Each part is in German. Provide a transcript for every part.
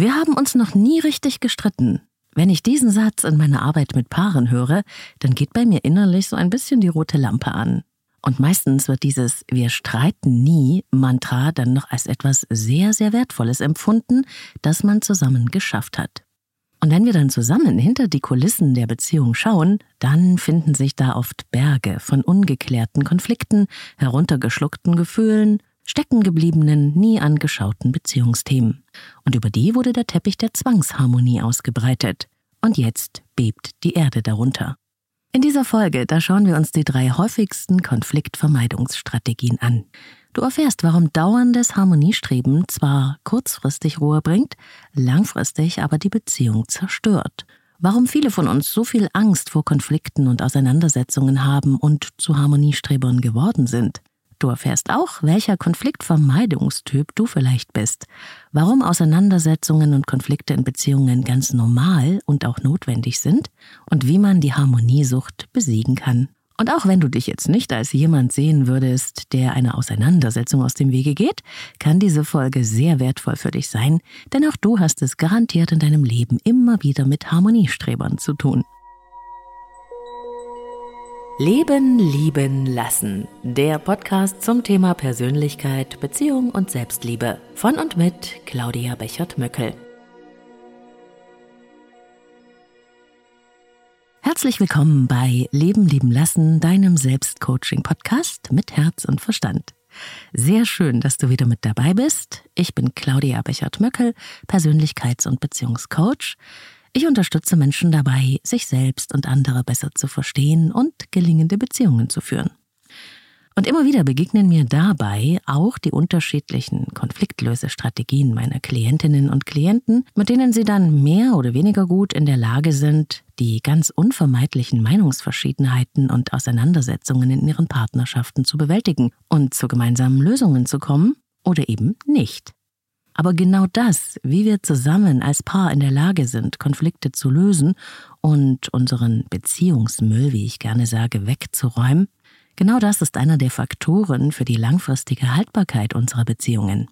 Wir haben uns noch nie richtig gestritten. Wenn ich diesen Satz in meiner Arbeit mit Paaren höre, dann geht bei mir innerlich so ein bisschen die rote Lampe an. Und meistens wird dieses Wir streiten nie Mantra dann noch als etwas sehr, sehr Wertvolles empfunden, das man zusammen geschafft hat. Und wenn wir dann zusammen hinter die Kulissen der Beziehung schauen, dann finden sich da oft Berge von ungeklärten Konflikten, heruntergeschluckten Gefühlen, steckengebliebenen, nie angeschauten Beziehungsthemen. Und über die wurde der Teppich der Zwangsharmonie ausgebreitet. Und jetzt bebt die Erde darunter. In dieser Folge, da schauen wir uns die drei häufigsten Konfliktvermeidungsstrategien an. Du erfährst, warum dauerndes Harmoniestreben zwar kurzfristig Ruhe bringt, langfristig aber die Beziehung zerstört. Warum viele von uns so viel Angst vor Konflikten und Auseinandersetzungen haben und zu Harmoniestrebern geworden sind. Du erfährst auch, welcher Konfliktvermeidungstyp du vielleicht bist, warum Auseinandersetzungen und Konflikte in Beziehungen ganz normal und auch notwendig sind und wie man die Harmoniesucht besiegen kann. Und auch wenn du dich jetzt nicht als jemand sehen würdest, der eine Auseinandersetzung aus dem Wege geht, kann diese Folge sehr wertvoll für dich sein, denn auch du hast es garantiert in deinem Leben immer wieder mit Harmoniestrebern zu tun. Leben, lieben, lassen. Der Podcast zum Thema Persönlichkeit, Beziehung und Selbstliebe. Von und mit Claudia Bechert-Möckel. Herzlich willkommen bei Leben, lieben, lassen, deinem Selbstcoaching-Podcast mit Herz und Verstand. Sehr schön, dass du wieder mit dabei bist. Ich bin Claudia Bechert-Möckel, Persönlichkeits- und Beziehungscoach. Ich unterstütze Menschen dabei, sich selbst und andere besser zu verstehen und gelingende Beziehungen zu führen. Und immer wieder begegnen mir dabei auch die unterschiedlichen Konfliktlösestrategien meiner Klientinnen und Klienten, mit denen sie dann mehr oder weniger gut in der Lage sind, die ganz unvermeidlichen Meinungsverschiedenheiten und Auseinandersetzungen in ihren Partnerschaften zu bewältigen und zu gemeinsamen Lösungen zu kommen oder eben nicht. Aber genau das, wie wir zusammen als Paar in der Lage sind, Konflikte zu lösen und unseren Beziehungsmüll, wie ich gerne sage, wegzuräumen, genau das ist einer der Faktoren für die langfristige Haltbarkeit unserer Beziehungen.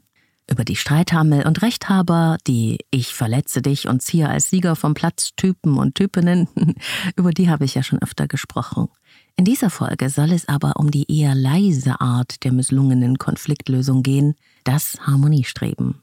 Über die Streithammel und Rechthaber, die Ich verletze dich und ziehe als Sieger vom Platz Typen und Typinnen, über die habe ich ja schon öfter gesprochen. In dieser Folge soll es aber um die eher leise Art der misslungenen Konfliktlösung gehen, das Harmoniestreben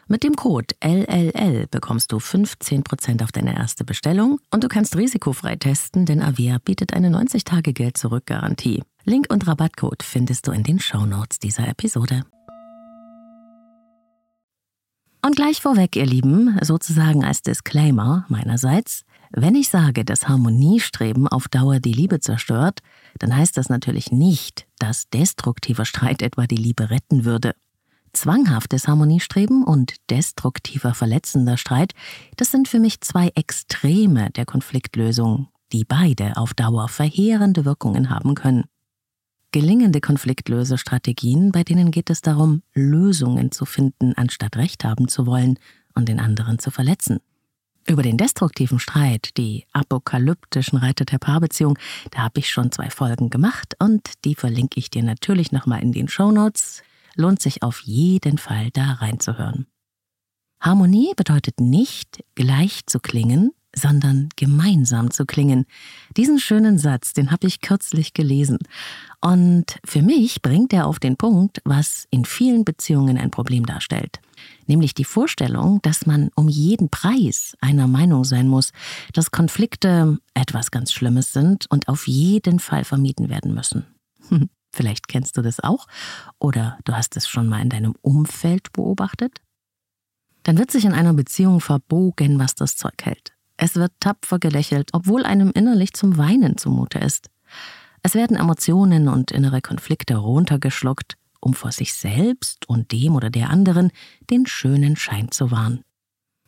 Mit dem Code LLL bekommst du 15% auf deine erste Bestellung und du kannst risikofrei testen, denn Avia bietet eine 90-Tage-Geld-Zurück-Garantie. Link und Rabattcode findest du in den Shownotes dieser Episode. Und gleich vorweg, ihr Lieben, sozusagen als Disclaimer meinerseits, wenn ich sage, dass Harmoniestreben auf Dauer die Liebe zerstört, dann heißt das natürlich nicht, dass destruktiver Streit etwa die Liebe retten würde. Zwanghaftes Harmoniestreben und destruktiver verletzender Streit, das sind für mich zwei Extreme der Konfliktlösung, die beide auf Dauer verheerende Wirkungen haben können. Gelingende Konfliktlösestrategien, bei denen geht es darum, Lösungen zu finden, anstatt Recht haben zu wollen und den anderen zu verletzen. Über den destruktiven Streit, die apokalyptischen Reiter der Paarbeziehung, da habe ich schon zwei Folgen gemacht und die verlinke ich dir natürlich nochmal in den Shownotes. Lohnt sich auf jeden Fall da reinzuhören. Harmonie bedeutet nicht gleich zu klingen, sondern gemeinsam zu klingen. Diesen schönen Satz, den habe ich kürzlich gelesen. Und für mich bringt er auf den Punkt, was in vielen Beziehungen ein Problem darstellt. Nämlich die Vorstellung, dass man um jeden Preis einer Meinung sein muss, dass Konflikte etwas ganz Schlimmes sind und auf jeden Fall vermieden werden müssen. Vielleicht kennst du das auch oder du hast es schon mal in deinem Umfeld beobachtet. Dann wird sich in einer Beziehung verbogen, was das Zeug hält. Es wird tapfer gelächelt, obwohl einem innerlich zum Weinen zumute ist. Es werden Emotionen und innere Konflikte runtergeschluckt, um vor sich selbst und dem oder der anderen den schönen Schein zu wahren.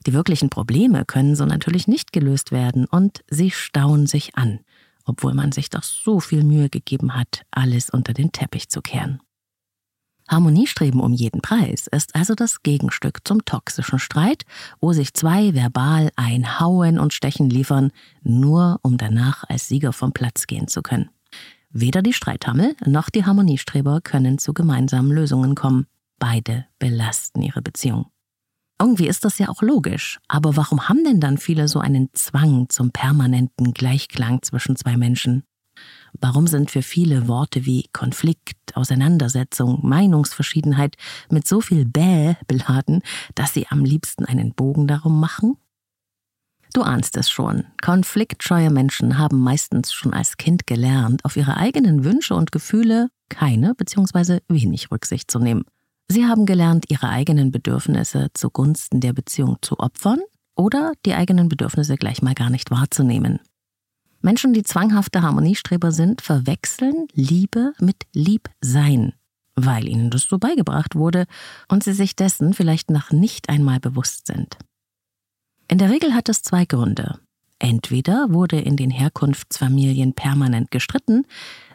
Die wirklichen Probleme können so natürlich nicht gelöst werden und sie stauen sich an, obwohl man sich doch so viel Mühe gegeben hat, alles unter den Teppich zu kehren. Harmoniestreben um jeden Preis ist also das Gegenstück zum toxischen Streit, wo sich zwei verbal ein Hauen und Stechen liefern, nur um danach als Sieger vom Platz gehen zu können. Weder die Streithammel noch die Harmoniestreber können zu gemeinsamen Lösungen kommen. Beide belasten ihre Beziehung. Irgendwie ist das ja auch logisch, aber warum haben denn dann viele so einen Zwang zum permanenten Gleichklang zwischen zwei Menschen? Warum sind für viele Worte wie Konflikt, Auseinandersetzung, Meinungsverschiedenheit mit so viel Bäh beladen, dass sie am liebsten einen Bogen darum machen? Du ahnst es schon. Konfliktscheue Menschen haben meistens schon als Kind gelernt, auf ihre eigenen Wünsche und Gefühle keine bzw. wenig Rücksicht zu nehmen. Sie haben gelernt, ihre eigenen Bedürfnisse zugunsten der Beziehung zu opfern oder die eigenen Bedürfnisse gleich mal gar nicht wahrzunehmen. Menschen, die zwanghafte Harmoniestreber sind, verwechseln Liebe mit Liebsein, weil ihnen das so beigebracht wurde und sie sich dessen vielleicht noch nicht einmal bewusst sind. In der Regel hat es zwei Gründe. Entweder wurde in den Herkunftsfamilien permanent gestritten,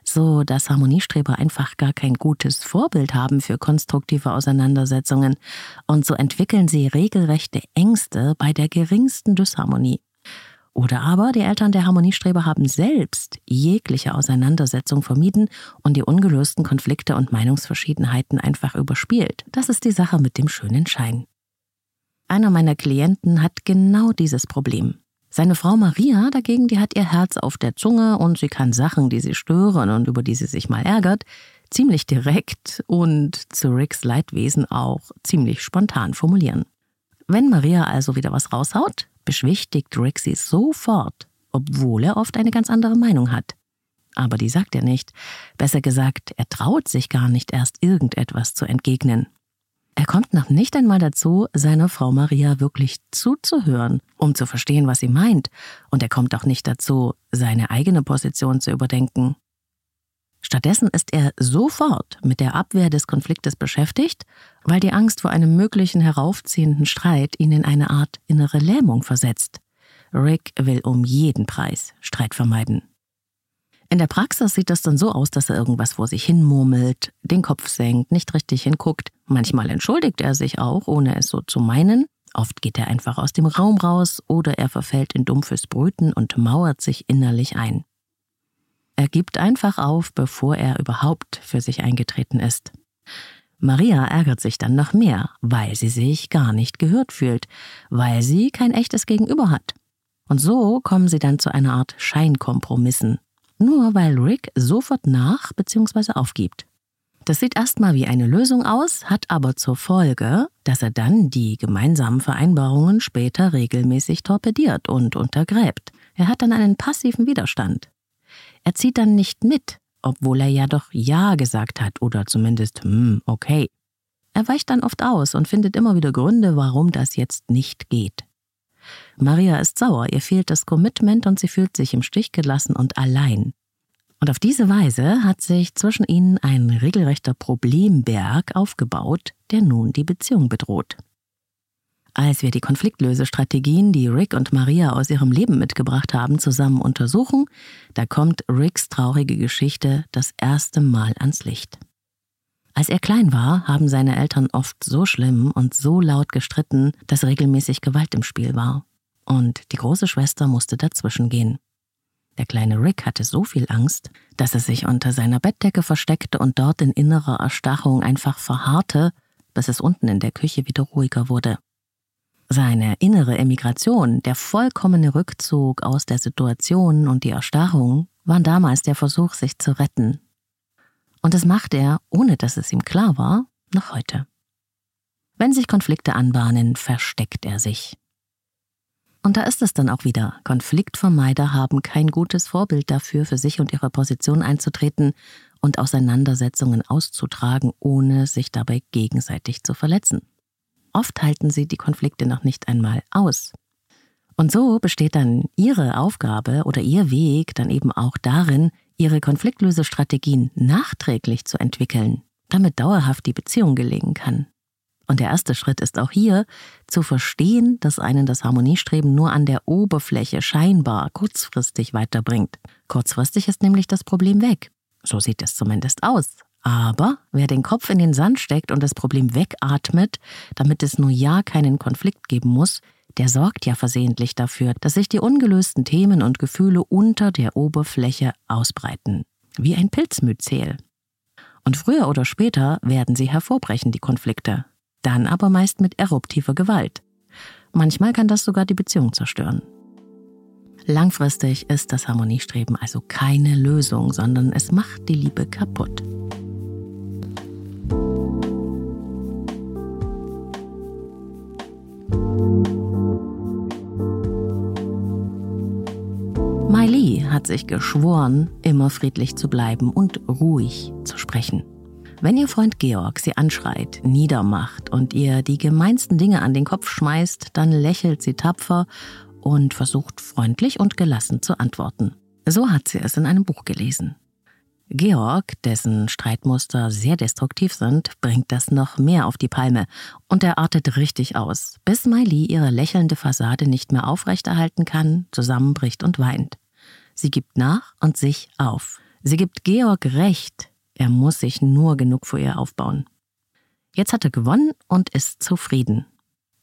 so dass Harmoniestreber einfach gar kein gutes Vorbild haben für konstruktive Auseinandersetzungen, und so entwickeln sie regelrechte Ängste bei der geringsten Dysharmonie. Oder aber die Eltern der Harmoniestreber haben selbst jegliche Auseinandersetzung vermieden und die ungelösten Konflikte und Meinungsverschiedenheiten einfach überspielt. Das ist die Sache mit dem schönen Schein. Einer meiner Klienten hat genau dieses Problem. Seine Frau Maria dagegen, die hat ihr Herz auf der Zunge und sie kann Sachen, die sie stören und über die sie sich mal ärgert, ziemlich direkt und zu Ricks Leidwesen auch ziemlich spontan formulieren. Wenn Maria also wieder was raushaut, beschwichtigt Rick sie sofort, obwohl er oft eine ganz andere Meinung hat. Aber die sagt er nicht. Besser gesagt, er traut sich gar nicht erst irgendetwas zu entgegnen. Er kommt noch nicht einmal dazu, seiner Frau Maria wirklich zuzuhören, um zu verstehen, was sie meint, und er kommt auch nicht dazu, seine eigene Position zu überdenken. Stattdessen ist er sofort mit der Abwehr des Konfliktes beschäftigt, weil die Angst vor einem möglichen heraufziehenden Streit ihn in eine Art innere Lähmung versetzt. Rick will um jeden Preis Streit vermeiden. In der Praxis sieht das dann so aus, dass er irgendwas vor sich hin murmelt, den Kopf senkt, nicht richtig hinguckt. Manchmal entschuldigt er sich auch, ohne es so zu meinen. Oft geht er einfach aus dem Raum raus oder er verfällt in dumpfes Brüten und mauert sich innerlich ein. Er gibt einfach auf, bevor er überhaupt für sich eingetreten ist. Maria ärgert sich dann noch mehr, weil sie sich gar nicht gehört fühlt, weil sie kein echtes Gegenüber hat. Und so kommen sie dann zu einer Art Scheinkompromissen, nur weil Rick sofort nach bzw. aufgibt. Das sieht erstmal wie eine Lösung aus, hat aber zur Folge, dass er dann die gemeinsamen Vereinbarungen später regelmäßig torpediert und untergräbt. Er hat dann einen passiven Widerstand. Er zieht dann nicht mit, obwohl er ja doch Ja gesagt hat oder zumindest hm, okay. Er weicht dann oft aus und findet immer wieder Gründe, warum das jetzt nicht geht. Maria ist sauer, ihr fehlt das Commitment und sie fühlt sich im Stich gelassen und allein. Und auf diese Weise hat sich zwischen ihnen ein regelrechter Problemberg aufgebaut, der nun die Beziehung bedroht. Als wir die Konfliktlösestrategien, die Rick und Maria aus ihrem Leben mitgebracht haben, zusammen untersuchen, da kommt Ricks traurige Geschichte das erste Mal ans Licht. Als er klein war, haben seine Eltern oft so schlimm und so laut gestritten, dass regelmäßig Gewalt im Spiel war. Und die große Schwester musste dazwischen gehen. Der kleine Rick hatte so viel Angst, dass er sich unter seiner Bettdecke versteckte und dort in innerer Erstarrung einfach verharrte, bis es unten in der Küche wieder ruhiger wurde. Seine innere Emigration, der vollkommene Rückzug aus der Situation und die Erstarrung waren damals der Versuch, sich zu retten. Und das macht er, ohne dass es ihm klar war, noch heute. Wenn sich Konflikte anbahnen, versteckt er sich. Und da ist es dann auch wieder. Konfliktvermeider haben kein gutes Vorbild dafür, für sich und ihre Position einzutreten und Auseinandersetzungen auszutragen, ohne sich dabei gegenseitig zu verletzen. Oft halten sie die Konflikte noch nicht einmal aus. Und so besteht dann ihre Aufgabe oder ihr Weg dann eben auch darin, ihre Konfliktlösestrategien nachträglich zu entwickeln, damit dauerhaft die Beziehung gelingen kann. Und der erste Schritt ist auch hier, zu verstehen, dass einen das Harmoniestreben nur an der Oberfläche scheinbar kurzfristig weiterbringt. Kurzfristig ist nämlich das Problem weg. So sieht es zumindest aus. Aber wer den Kopf in den Sand steckt und das Problem wegatmet, damit es nur ja keinen Konflikt geben muss, der sorgt ja versehentlich dafür, dass sich die ungelösten Themen und Gefühle unter der Oberfläche ausbreiten. Wie ein Pilzmyzel. Und früher oder später werden sie hervorbrechen, die Konflikte. Dann aber meist mit eruptiver Gewalt. Manchmal kann das sogar die Beziehung zerstören. Langfristig ist das Harmoniestreben also keine Lösung, sondern es macht die Liebe kaputt. Hat sich geschworen, immer friedlich zu bleiben und ruhig zu sprechen. Wenn Ihr Freund Georg Sie anschreit, niedermacht und ihr die gemeinsten Dinge an den Kopf schmeißt, dann lächelt sie tapfer und versucht freundlich und gelassen zu antworten. So hat sie es in einem Buch gelesen. Georg, dessen Streitmuster sehr destruktiv sind, bringt das noch mehr auf die Palme und er artet richtig aus, bis Miley ihre lächelnde Fassade nicht mehr aufrechterhalten kann, zusammenbricht und weint. Sie gibt nach und sich auf. Sie gibt Georg recht, er muss sich nur genug vor ihr aufbauen. Jetzt hat er gewonnen und ist zufrieden.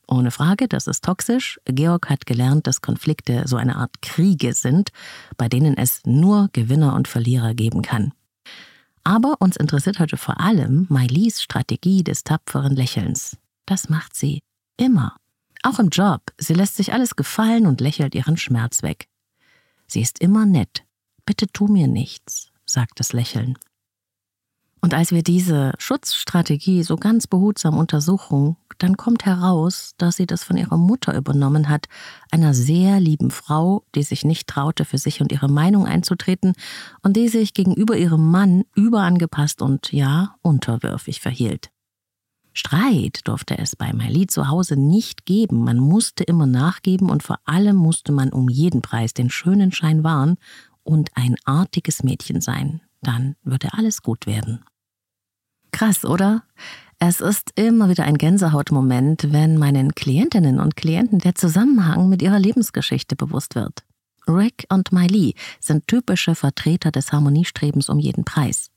Ohne Frage, das ist toxisch. Georg hat gelernt, dass Konflikte so eine Art Kriege sind, bei denen es nur Gewinner und Verlierer geben kann. Aber uns interessiert heute vor allem Mailis Strategie des tapferen Lächelns. Das macht sie immer. Auch im Job. Sie lässt sich alles gefallen und lächelt ihren Schmerz weg. Sie ist immer nett. Bitte tu mir nichts, sagt das Lächeln. Und als wir diese Schutzstrategie so ganz behutsam untersuchen, dann kommt heraus, dass sie das von ihrer Mutter übernommen hat, einer sehr lieben Frau, die sich nicht traute, für sich und ihre Meinung einzutreten und die sich gegenüber ihrem Mann überangepasst und ja, unterwürfig verhielt. Streit durfte es bei Miley zu Hause nicht geben, man musste immer nachgeben und vor allem musste man um jeden Preis den schönen Schein wahren und ein artiges Mädchen sein. Dann würde alles gut werden. Krass, oder? Es ist immer wieder ein Gänsehautmoment, wenn meinen Klientinnen und Klienten der Zusammenhang mit ihrer Lebensgeschichte bewusst wird. Rick und Miley sind typische Vertreter des Harmoniestrebens um jeden Preis.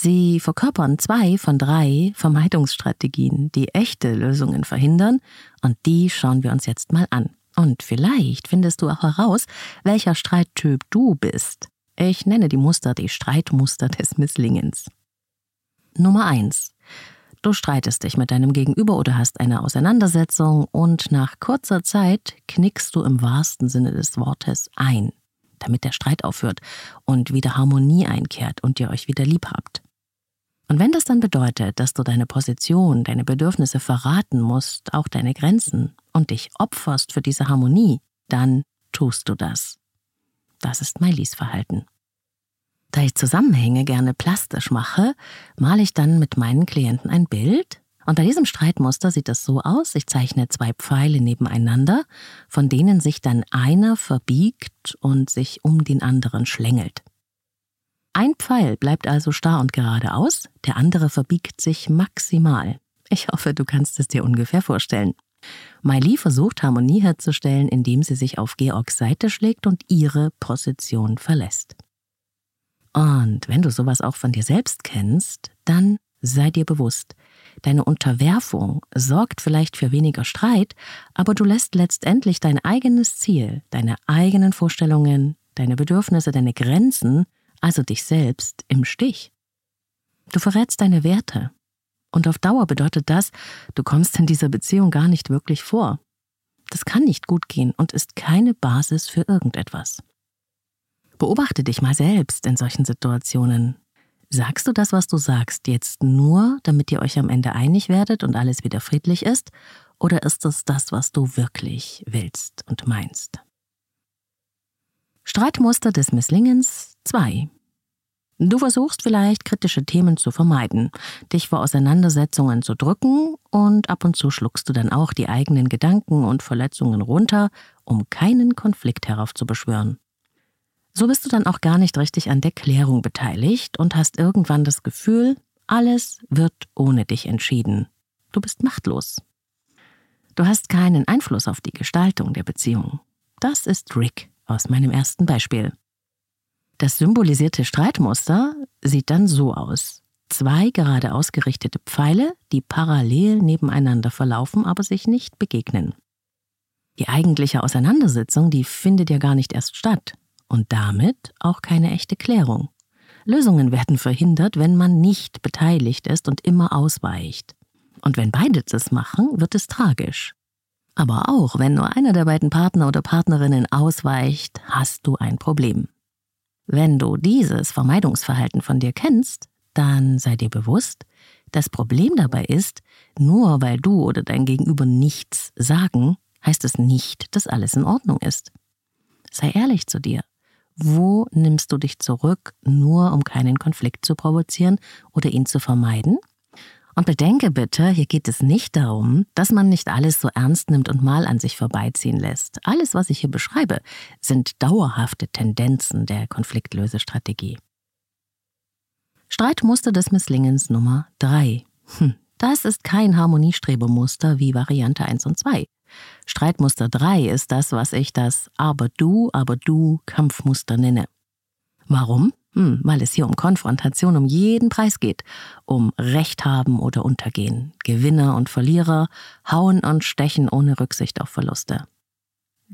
Sie verkörpern zwei von drei Vermeidungsstrategien, die echte Lösungen verhindern, und die schauen wir uns jetzt mal an. Und vielleicht findest du auch heraus, welcher Streittyp du bist. Ich nenne die Muster die Streitmuster des Misslingens. Nummer eins: Du streitest dich mit deinem Gegenüber oder hast eine Auseinandersetzung und nach kurzer Zeit knickst du im wahrsten Sinne des Wortes ein, damit der Streit aufhört und wieder Harmonie einkehrt und ihr euch wieder lieb habt. Und wenn das dann bedeutet, dass du deine Position, deine Bedürfnisse verraten musst, auch deine Grenzen und dich opferst für diese Harmonie, dann tust du das. Das ist Miley's Verhalten. Da ich Zusammenhänge gerne plastisch mache, male ich dann mit meinen Klienten ein Bild. Und bei diesem Streitmuster sieht es so aus, ich zeichne zwei Pfeile nebeneinander, von denen sich dann einer verbiegt und sich um den anderen schlängelt. Ein Pfeil bleibt also starr und geradeaus, der andere verbiegt sich maximal. Ich hoffe, du kannst es dir ungefähr vorstellen. Miley versucht Harmonie herzustellen, indem sie sich auf Georgs Seite schlägt und ihre Position verlässt. Und wenn du sowas auch von dir selbst kennst, dann sei dir bewusst, deine Unterwerfung sorgt vielleicht für weniger Streit, aber du lässt letztendlich dein eigenes Ziel, deine eigenen Vorstellungen, deine Bedürfnisse, deine Grenzen, also dich selbst, im Stich. Du verrätst deine Werte. Und auf Dauer bedeutet das, du kommst in dieser Beziehung gar nicht wirklich vor. Das kann nicht gut gehen und ist keine Basis für irgendetwas. Beobachte dich mal selbst in solchen Situationen. Sagst du das, was du sagst, jetzt nur, damit ihr euch am Ende einig werdet und alles wieder friedlich ist? Oder ist es das, was du wirklich willst und meinst? Streitmuster des Misslingens 2. Du versuchst vielleicht kritische Themen zu vermeiden, dich vor Auseinandersetzungen zu drücken und ab und zu schluckst du dann auch die eigenen Gedanken und Verletzungen runter, um keinen Konflikt heraufzubeschwören. So bist du dann auch gar nicht richtig an der Klärung beteiligt und hast irgendwann das Gefühl, alles wird ohne dich entschieden. Du bist machtlos. Du hast keinen Einfluss auf die Gestaltung der Beziehung. Das ist Rick aus meinem ersten Beispiel. Das symbolisierte Streitmuster sieht dann so aus. Zwei gerade ausgerichtete Pfeile, die parallel nebeneinander verlaufen, aber sich nicht begegnen. Die eigentliche Auseinandersetzung, die findet ja gar nicht erst statt und damit auch keine echte Klärung. Lösungen werden verhindert, wenn man nicht beteiligt ist und immer ausweicht. Und wenn beide das machen, wird es tragisch. Aber auch wenn nur einer der beiden Partner oder Partnerinnen ausweicht, hast du ein Problem. Wenn du dieses Vermeidungsverhalten von dir kennst, dann sei dir bewusst, das Problem dabei ist, nur weil du oder dein Gegenüber nichts sagen, heißt es nicht, dass alles in Ordnung ist. Sei ehrlich zu dir. Wo nimmst du dich zurück, nur um keinen Konflikt zu provozieren oder ihn zu vermeiden? Und bedenke bitte, hier geht es nicht darum, dass man nicht alles so ernst nimmt und mal an sich vorbeiziehen lässt. Alles, was ich hier beschreibe, sind dauerhafte Tendenzen der Konfliktlösestrategie. Streitmuster des Misslingens Nummer 3. Hm, das ist kein Harmoniestrebemuster wie Variante 1 und 2. Streitmuster 3 ist das, was ich das Aber du, aber du Kampfmuster nenne. Warum? Hm, weil es hier um Konfrontation um jeden Preis geht, um Recht haben oder untergehen, Gewinner und Verlierer, hauen und stechen ohne Rücksicht auf Verluste.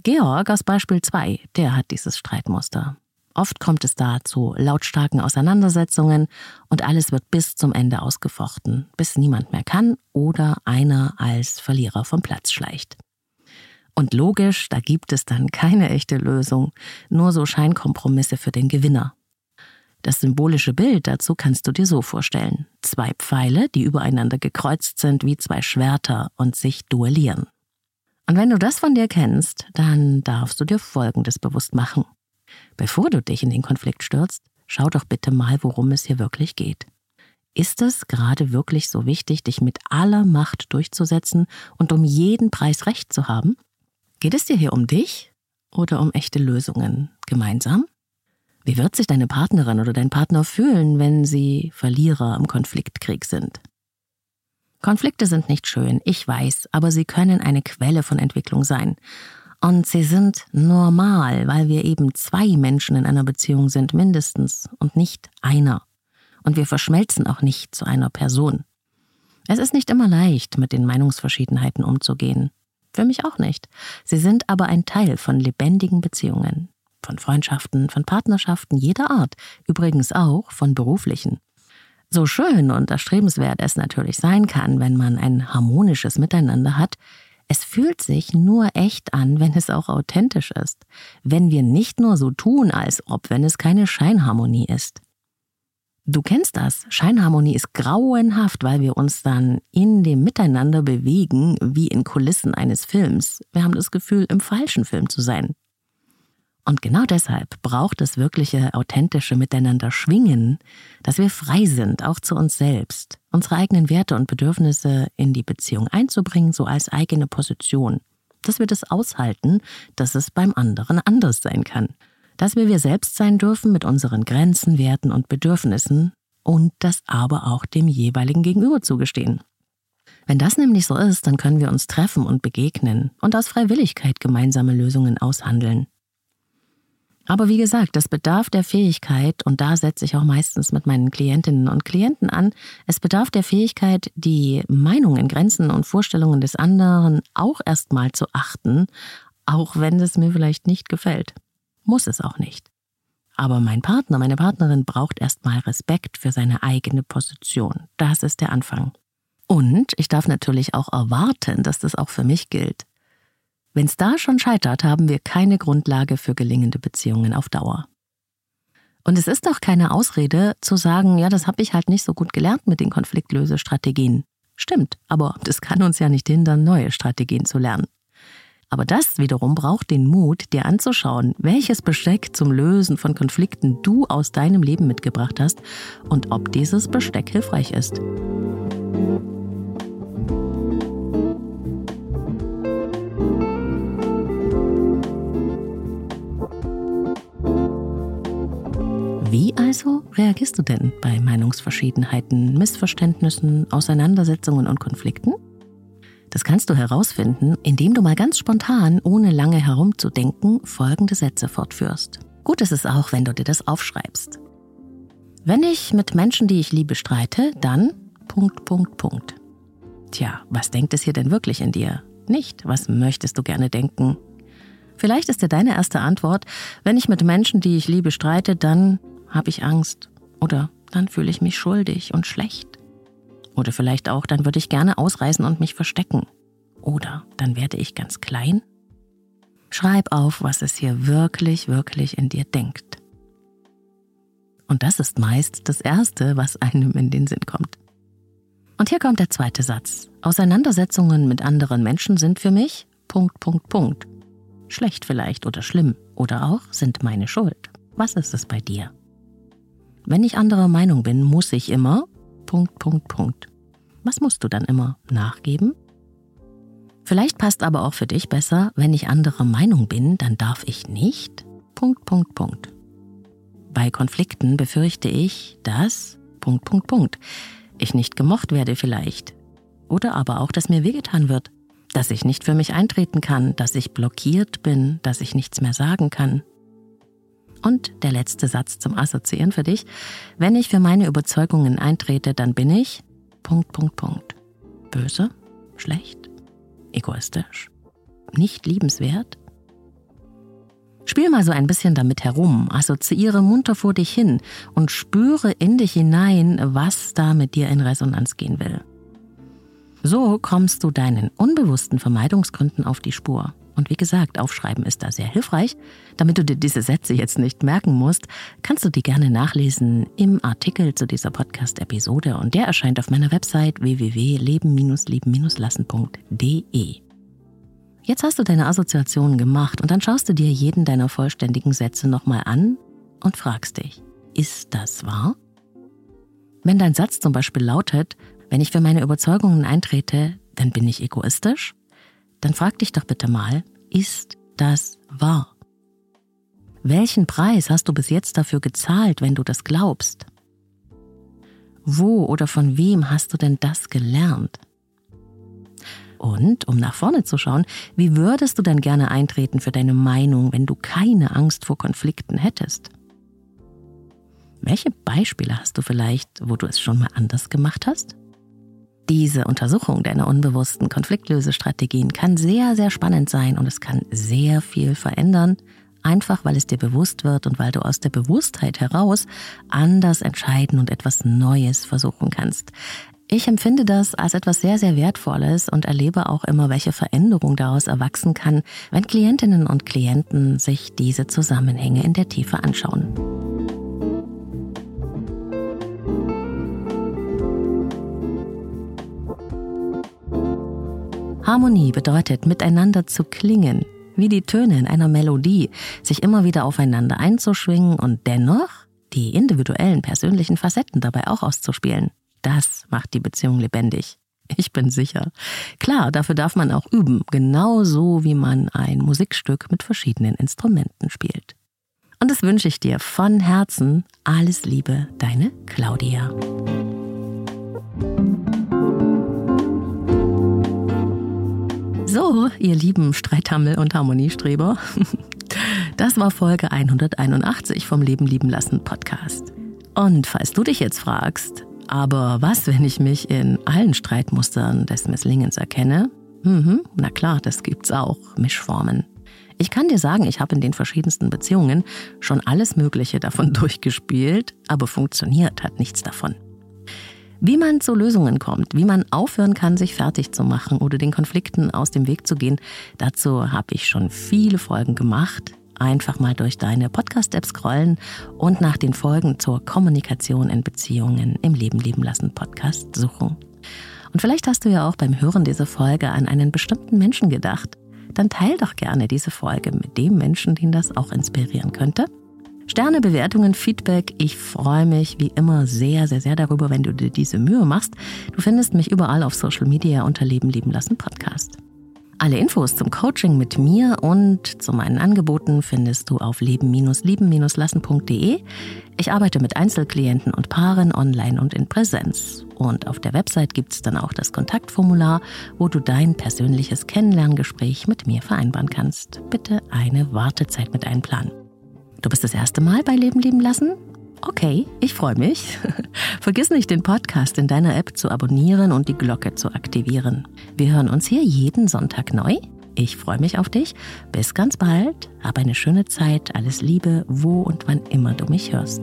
Georg aus Beispiel 2, der hat dieses Streitmuster. Oft kommt es da zu lautstarken Auseinandersetzungen und alles wird bis zum Ende ausgefochten, bis niemand mehr kann oder einer als Verlierer vom Platz schleicht. Und logisch, da gibt es dann keine echte Lösung, nur so Scheinkompromisse für den Gewinner. Das symbolische Bild dazu kannst du dir so vorstellen. Zwei Pfeile, die übereinander gekreuzt sind wie zwei Schwerter und sich duellieren. Und wenn du das von dir kennst, dann darfst du dir Folgendes bewusst machen. Bevor du dich in den Konflikt stürzt, schau doch bitte mal, worum es hier wirklich geht. Ist es gerade wirklich so wichtig, dich mit aller Macht durchzusetzen und um jeden Preis Recht zu haben? Geht es dir hier um dich oder um echte Lösungen gemeinsam? Wie wird sich deine Partnerin oder dein Partner fühlen, wenn sie Verlierer im Konfliktkrieg sind? Konflikte sind nicht schön, ich weiß, aber sie können eine Quelle von Entwicklung sein. Und sie sind normal, weil wir eben zwei Menschen in einer Beziehung sind, mindestens, und nicht einer. Und wir verschmelzen auch nicht zu einer Person. Es ist nicht immer leicht, mit den Meinungsverschiedenheiten umzugehen. Für mich auch nicht. Sie sind aber ein Teil von lebendigen Beziehungen von Freundschaften, von Partnerschaften jeder Art, übrigens auch von beruflichen. So schön und erstrebenswert es natürlich sein kann, wenn man ein harmonisches Miteinander hat, es fühlt sich nur echt an, wenn es auch authentisch ist, wenn wir nicht nur so tun, als ob, wenn es keine Scheinharmonie ist. Du kennst das, Scheinharmonie ist grauenhaft, weil wir uns dann in dem Miteinander bewegen, wie in Kulissen eines Films. Wir haben das Gefühl, im falschen Film zu sein. Und genau deshalb braucht es wirkliche authentische Miteinander schwingen, dass wir frei sind, auch zu uns selbst, unsere eigenen Werte und Bedürfnisse in die Beziehung einzubringen, so als eigene Position. Dass wir das aushalten, dass es beim anderen anders sein kann. Dass wir wir selbst sein dürfen mit unseren Grenzen, Werten und Bedürfnissen und das aber auch dem jeweiligen Gegenüber zugestehen. Wenn das nämlich so ist, dann können wir uns treffen und begegnen und aus Freiwilligkeit gemeinsame Lösungen aushandeln. Aber wie gesagt, das bedarf der Fähigkeit, und da setze ich auch meistens mit meinen Klientinnen und Klienten an, es bedarf der Fähigkeit, die Meinungen, Grenzen und Vorstellungen des anderen auch erstmal zu achten, auch wenn es mir vielleicht nicht gefällt. Muss es auch nicht. Aber mein Partner, meine Partnerin braucht erstmal Respekt für seine eigene Position. Das ist der Anfang. Und ich darf natürlich auch erwarten, dass das auch für mich gilt. Wenn es da schon scheitert, haben wir keine Grundlage für gelingende Beziehungen auf Dauer. Und es ist doch keine Ausrede zu sagen, ja, das habe ich halt nicht so gut gelernt mit den Konfliktlösestrategien. Stimmt, aber das kann uns ja nicht hindern, neue Strategien zu lernen. Aber das wiederum braucht den Mut, dir anzuschauen, welches Besteck zum Lösen von Konflikten du aus deinem Leben mitgebracht hast und ob dieses Besteck hilfreich ist. Wie also reagierst du denn bei Meinungsverschiedenheiten, Missverständnissen, Auseinandersetzungen und Konflikten? Das kannst du herausfinden, indem du mal ganz spontan, ohne lange herumzudenken, folgende Sätze fortführst. Gut ist es auch, wenn du dir das aufschreibst. Wenn ich mit Menschen, die ich liebe, streite, dann Punkt, Punkt, Punkt. Tja, was denkt es hier denn wirklich in dir? Nicht, was möchtest du gerne denken? Vielleicht ist dir deine erste Antwort, wenn ich mit Menschen, die ich liebe, streite, dann habe ich Angst. Oder dann fühle ich mich schuldig und schlecht. Oder vielleicht auch, dann würde ich gerne ausreißen und mich verstecken. Oder dann werde ich ganz klein. Schreib auf, was es hier wirklich, wirklich in dir denkt. Und das ist meist das Erste, was einem in den Sinn kommt. Und hier kommt der zweite Satz. Auseinandersetzungen mit anderen Menschen sind für mich Punkt, Punkt, Punkt. Schlecht vielleicht oder schlimm oder auch sind meine Schuld. Was ist es bei dir? Wenn ich anderer Meinung bin, muss ich immer. Punkt, Punkt, Punkt. Was musst du dann immer nachgeben? Vielleicht passt aber auch für dich besser, wenn ich anderer Meinung bin, dann darf ich nicht. Punkt, Punkt, Punkt. Bei Konflikten befürchte ich, dass. Punkt, Punkt, Punkt. Ich nicht gemocht werde vielleicht. Oder aber auch, dass mir wehgetan wird. Dass ich nicht für mich eintreten kann, dass ich blockiert bin, dass ich nichts mehr sagen kann. Und der letzte Satz zum Assoziieren für dich. Wenn ich für meine Überzeugungen eintrete, dann bin ich Punkt, Punkt, Punkt. Böse, schlecht, egoistisch, nicht liebenswert. Spiel mal so ein bisschen damit herum, assoziiere munter vor dich hin und spüre in dich hinein, was da mit dir in Resonanz gehen will. So kommst du deinen unbewussten Vermeidungsgründen auf die Spur. Und wie gesagt, aufschreiben ist da sehr hilfreich. Damit du dir diese Sätze jetzt nicht merken musst, kannst du die gerne nachlesen im Artikel zu dieser Podcast-Episode und der erscheint auf meiner Website www.leben-lieben-lassen.de. Jetzt hast du deine Assoziationen gemacht und dann schaust du dir jeden deiner vollständigen Sätze nochmal an und fragst dich, ist das wahr? Wenn dein Satz zum Beispiel lautet, wenn ich für meine Überzeugungen eintrete, dann bin ich egoistisch, dann frag dich doch bitte mal, ist das wahr? Welchen Preis hast du bis jetzt dafür gezahlt, wenn du das glaubst? Wo oder von wem hast du denn das gelernt? Und, um nach vorne zu schauen, wie würdest du denn gerne eintreten für deine Meinung, wenn du keine Angst vor Konflikten hättest? Welche Beispiele hast du vielleicht, wo du es schon mal anders gemacht hast? Diese Untersuchung deiner unbewussten Konfliktlösestrategien kann sehr, sehr spannend sein und es kann sehr viel verändern, einfach weil es dir bewusst wird und weil du aus der Bewusstheit heraus anders entscheiden und etwas Neues versuchen kannst. Ich empfinde das als etwas sehr, sehr Wertvolles und erlebe auch immer, welche Veränderung daraus erwachsen kann, wenn Klientinnen und Klienten sich diese Zusammenhänge in der Tiefe anschauen. Harmonie bedeutet, miteinander zu klingen, wie die Töne in einer Melodie, sich immer wieder aufeinander einzuschwingen und dennoch die individuellen persönlichen Facetten dabei auch auszuspielen. Das macht die Beziehung lebendig. Ich bin sicher. Klar, dafür darf man auch üben, genauso wie man ein Musikstück mit verschiedenen Instrumenten spielt. Und das wünsche ich dir von Herzen. Alles Liebe, deine Claudia. Ihr lieben Streithammel und Harmoniestreber, das war Folge 181 vom Leben lieben lassen Podcast. Und falls du dich jetzt fragst, aber was, wenn ich mich in allen Streitmustern des Misslingens erkenne? Mhm, na klar, das gibt's auch, Mischformen. Ich kann dir sagen, ich habe in den verschiedensten Beziehungen schon alles Mögliche davon durchgespielt, aber funktioniert hat nichts davon. Wie man zu Lösungen kommt, wie man aufhören kann, sich fertig zu machen oder den Konflikten aus dem Weg zu gehen, dazu habe ich schon viele Folgen gemacht. Einfach mal durch deine Podcast-App scrollen und nach den Folgen zur Kommunikation in Beziehungen im Leben leben lassen Podcast suchen. Und vielleicht hast du ja auch beim Hören dieser Folge an einen bestimmten Menschen gedacht. Dann teil doch gerne diese Folge mit dem Menschen, den das auch inspirieren könnte. Sterne, Bewertungen, Feedback. Ich freue mich wie immer sehr, sehr, sehr darüber, wenn du dir diese Mühe machst. Du findest mich überall auf Social Media unter Leben leben lassen Podcast. Alle Infos zum Coaching mit mir und zu meinen Angeboten findest du auf leben-lieben-lassen.de. Ich arbeite mit Einzelklienten und Paaren online und in Präsenz. Und auf der Website gibt es dann auch das Kontaktformular, wo du dein persönliches Kennenlerngespräch mit mir vereinbaren kannst. Bitte eine Wartezeit mit einplanen. Du bist das erste Mal bei Leben lieben lassen? Okay, ich freue mich. Vergiss nicht, den Podcast in deiner App zu abonnieren und die Glocke zu aktivieren. Wir hören uns hier jeden Sonntag neu. Ich freue mich auf dich. Bis ganz bald. Hab eine schöne Zeit. Alles Liebe, wo und wann immer du mich hörst.